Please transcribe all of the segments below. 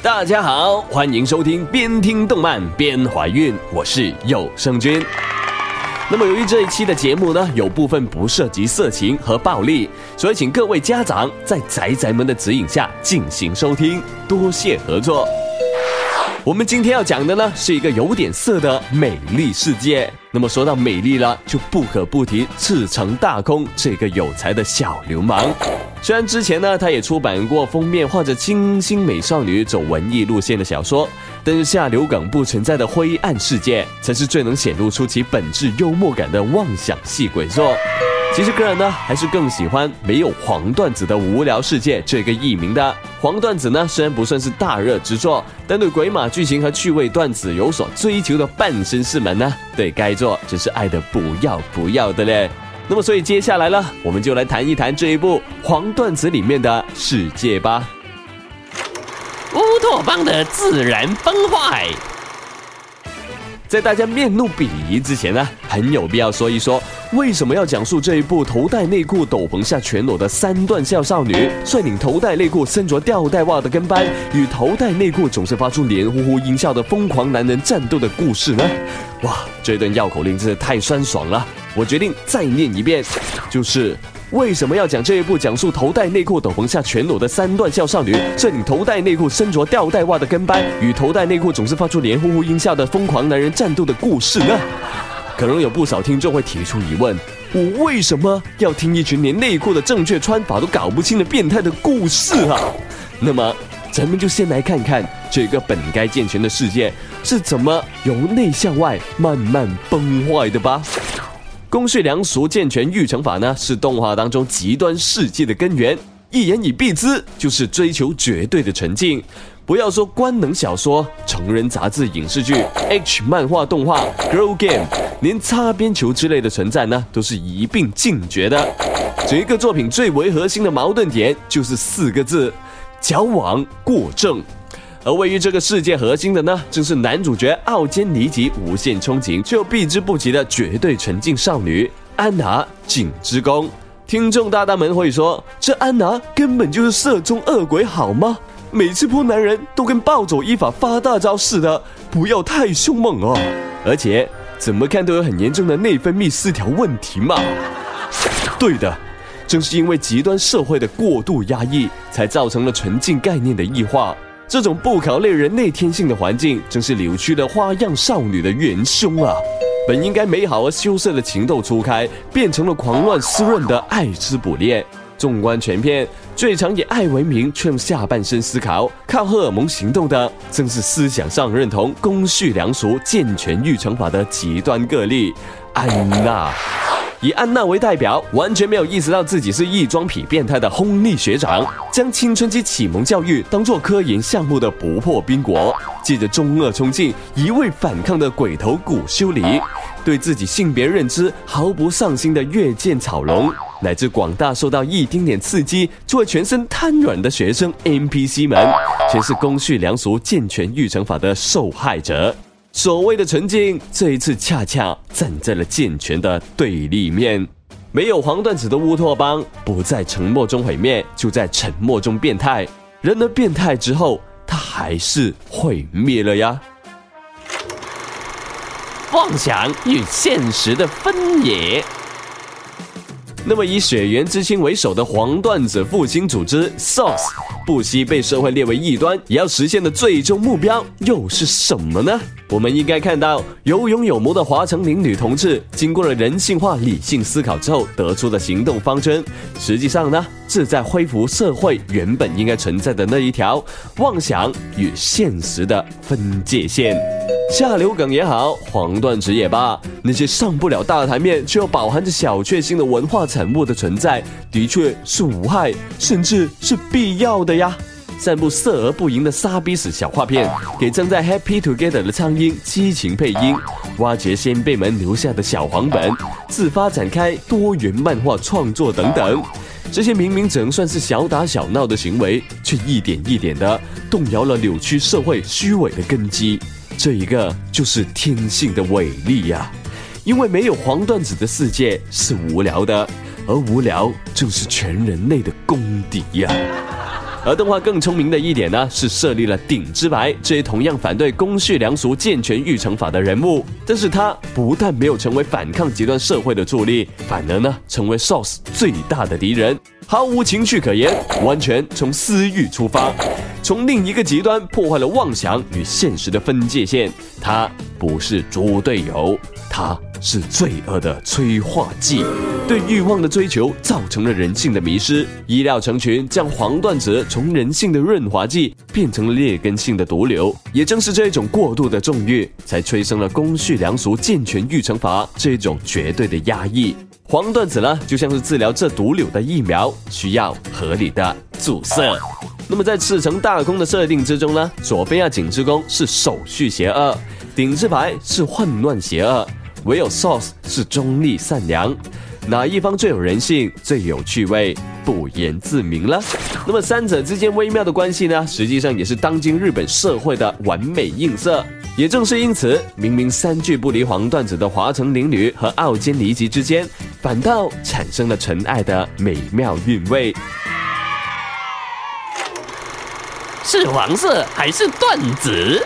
大家好，欢迎收听边听动漫边怀孕，我是有声君。那么由于这一期的节目呢，有部分不涉及色情和暴力，所以请各位家长在宅宅们的指引下进行收听，多谢合作。我们今天要讲的呢，是一个有点色的美丽世界。那么说到美丽了，就不可不提赤城大空这个有才的小流氓。虽然之前呢，他也出版过封面画着清新美少女走文艺路线的小说，但是下流梗不存在的灰暗世界，才是最能显露出其本质幽默感的妄想系鬼作。其实个人呢，还是更喜欢没有黄段子的无聊世界这个艺名的。黄段子呢，虽然不算是大热之作，但对鬼马剧情和趣味段子有所追求的半身士们呢，对该作真是爱的不要不要的嘞。那么，所以接下来呢，我们就来谈一谈这一部黄段子里面的世界吧。乌托邦的自然崩坏。在大家面露鄙夷之前呢，很有必要说一说，为什么要讲述这一部头戴内裤、斗篷下全裸的三段笑少女，率领头戴内裤、身着吊带袜的跟班，与头戴内裤总是发出黏糊糊音效的疯狂男人战斗的故事呢？哇，这段绕口令真是太酸爽了！我决定再念一遍，就是。为什么要讲这一部讲述头戴内裤、斗篷下全裸的三段笑少女，这领头戴内裤、身着吊带袜的跟班，与头戴内裤总是发出黏糊糊音效的疯狂男人战斗的故事呢？可能有不少听众会提出疑问：我为什么要听一群连内裤的正确穿法都搞不清的变态的故事啊？那么，咱们就先来看看这个本该健全的世界是怎么由内向外慢慢崩坏的吧。公序良俗、健全育成法呢，是动画当中极端世界的根源。一言以蔽之，就是追求绝对的纯净。不要说官能小说、成人杂志、影视剧、H 漫画、动画、Girl Game，连擦边球之类的存在呢，都是一并禁绝的。整个作品最为核心的矛盾点，就是四个字：矫枉过正。而位于这个世界核心的呢，正是男主角傲坚尼吉、无限憧憬却又避之不及的绝对纯净少女安娜景之宫。听众大大们会说，这安娜根本就是色中恶鬼，好吗？每次扑男人都跟暴走依法发大招似的，不要太凶猛哦！而且怎么看都有很严重的内分泌失调问题嘛。对的，正是因为极端社会的过度压抑，才造成了纯净概念的异化。这种不考虑人类天性的环境，正是扭曲了花样少女的元凶啊！本应该美好而羞涩的情窦初开，变成了狂乱湿润的爱之捕猎。纵观全片，最常以爱为名却用下半身思考、靠荷尔蒙行动的，正是思想上认同公序良俗、健全育成法的极端个例——安娜。以安娜为代表，完全没有意识到自己是异装癖变态的轰利学长，将青春期启蒙教育当做科研项目的不破冰国，借着中二冲劲一味反抗的鬼头骨修理，对自己性别认知毫不上心的月见草龙，乃至广大受到一丁点刺激就会全身瘫软的学生 NPC 们，全是公序良俗健全育成法的受害者。所谓的纯净，这一次恰恰站在了健全的对立面。没有黄段子的乌托邦，不在沉默中毁灭，就在沉默中变态。人而变态之后，他还是毁灭了呀。妄想与现实的分野。那么，以血缘之亲为首的黄段子复兴组织 Source，不惜被社会列为异端，也要实现的最终目标又是什么呢？我们应该看到有勇有谋的华成林女同志，经过了人性化、理性思考之后得出的行动方针，实际上呢，是在恢复社会原本应该存在的那一条妄想与现实的分界线。下流梗也好，黄段子也罢，那些上不了大台面却又饱含着小确幸的文化产物的存在，的确是无害，甚至是必要的呀。散布色而不淫的傻逼死小画片，给正在 Happy Together 的苍蝇激情配音，挖掘先辈们留下的小黄本，自发展开多元漫画创作等等，这些明明只能算是小打小闹的行为，却一点一点的动摇了扭曲社会虚伪的根基。这一个就是天性的伟力呀，因为没有黄段子的世界是无聊的，而无聊就是全人类的公敌呀。而动画更聪明的一点呢，是设立了顶之白这些同样反对公序良俗、健全育成法的人物，但是他不但没有成为反抗极端社会的助力，反而呢成为 Sauce 最大的敌人，毫无情趣可言，完全从私欲出发，从另一个极端破坏了妄想与现实的分界线。他不是猪队友，他。是罪恶的催化剂，对欲望的追求造成了人性的迷失，医料成群，将黄段子从人性的润滑剂变成了劣根性的毒瘤。也正是这种过度的纵欲，才催生了公序良俗、健全育成法这种绝对的压抑。黄段子呢，就像是治疗这毒瘤的疫苗，需要合理的注射。那么在赤城大空的设定之中呢，佐菲亚景之宫是手续邪恶，顶之牌是混乱邪恶。唯有 Sauce 是中立善良，哪一方最有人性、最有趣味，不言自明了。那么三者之间微妙的关系呢，实际上也是当今日本社会的完美映射。也正是因此，明明三句不离黄段子的华城领女和奥间离吉之间，反倒产生了纯爱的美妙韵味。是黄色还是段子？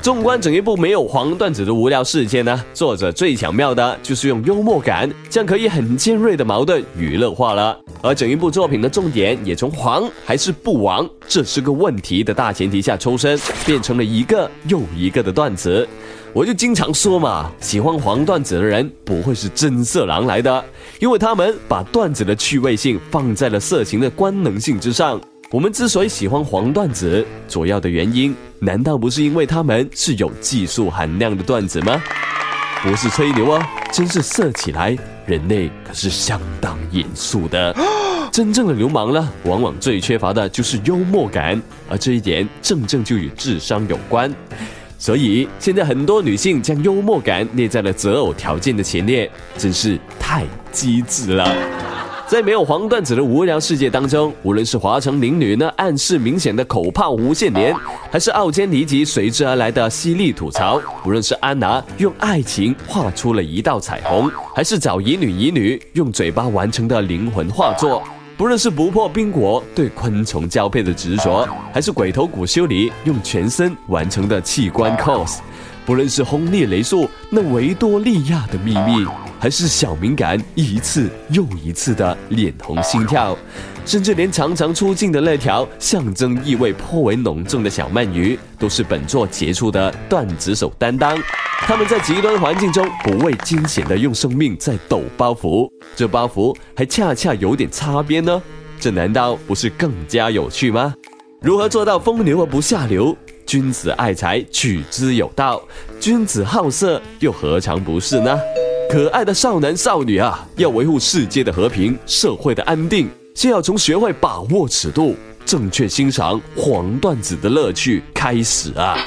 纵观整一部没有黄段子的无聊事件呢，作者最巧妙的就是用幽默感将可以很尖锐的矛盾娱乐化了。而整一部作品的重点也从黄还是不黄这是个问题的大前提下抽身，变成了一个又一个的段子。我就经常说嘛，喜欢黄段子的人不会是真色狼来的，因为他们把段子的趣味性放在了色情的官能性之上。我们之所以喜欢黄段子，主要的原因难道不是因为他们是有技术含量的段子吗？不是吹牛啊，真是色起来，人类可是相当严肃的。真正的流氓呢，往往最缺乏的就是幽默感，而这一点正正就与智商有关。所以现在很多女性将幽默感列在了择偶条件的前列，真是太机智了。在没有黄段子的无聊世界当中，无论是华城灵女那暗示明显的口炮无限连，还是傲尖离奇随之而来的犀利吐槽，无论是安娜用爱情画出了一道彩虹，还是找乙女乙女用嘴巴完成的灵魂画作，不论是不破冰果对昆虫交配的执着，还是鬼头骨修理用全身完成的器官 cos，不论是轰烈雷速那维多利亚的秘密。还是小敏感，一次又一次的脸红心跳，甚至连常常出镜的那条象征意味颇为浓重的小鳗鱼，都是本作杰出的段子手担当。他们在极端环境中不畏惊险的用生命在抖包袱，这包袱还恰恰有点擦边呢。这难道不是更加有趣吗？如何做到风流而不下流？君子爱财，取之有道；君子好色，又何尝不是呢？可爱的少男少女啊，要维护世界的和平、社会的安定，先要从学会把握尺度、正确欣赏黄段子的乐趣开始啊。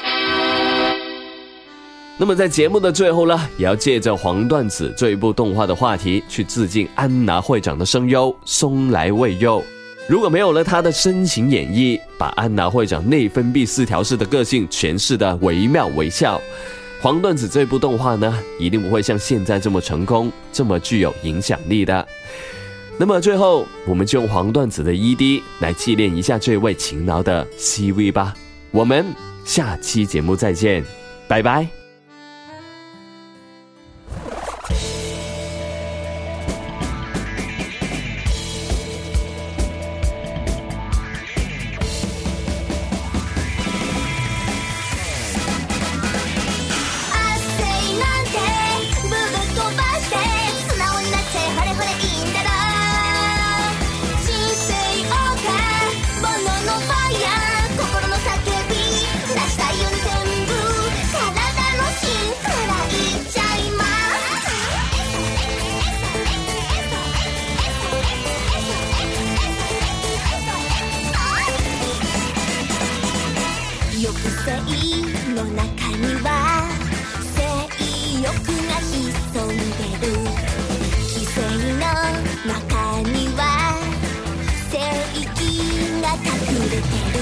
那么在节目的最后呢，也要借着黄段子这一部动画的话题，去致敬安娜会长的声优松来未佑。如果没有了他的深情演绎，把安娜会长内分泌失调式的个性诠释的惟妙惟肖。黄段子这部动画呢，一定不会像现在这么成功，这么具有影响力的。那么最后，我们就用黄段子的 ED 来纪念一下这位勤劳的 CV 吧。我们下期节目再见，拜拜。の中には性欲が潜んでる。規制の中には正義が隠れてる。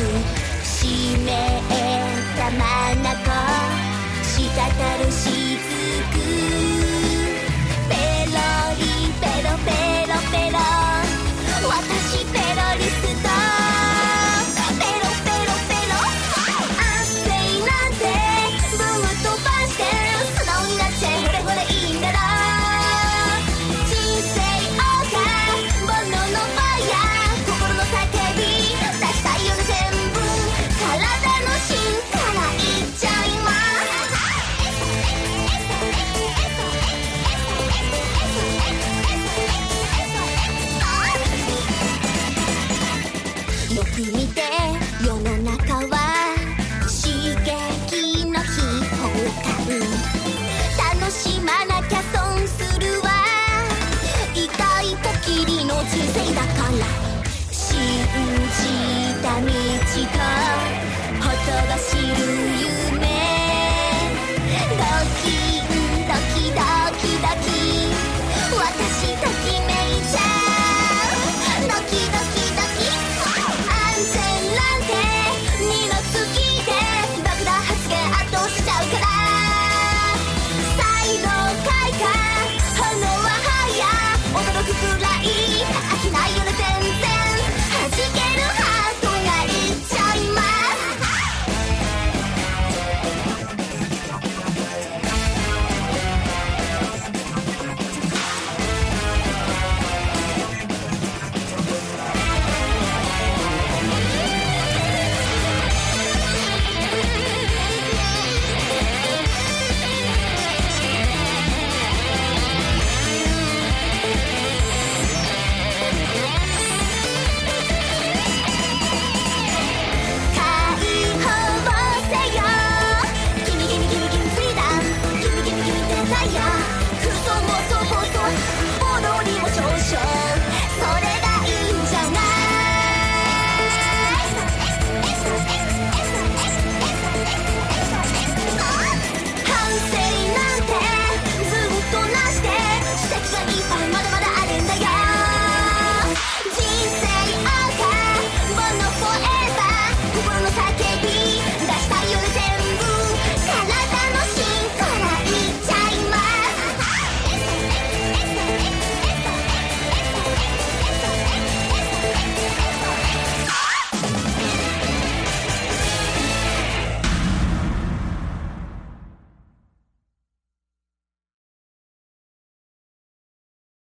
湿った眼したたるしずく々の人生だから。信じた道とほとばしる夢。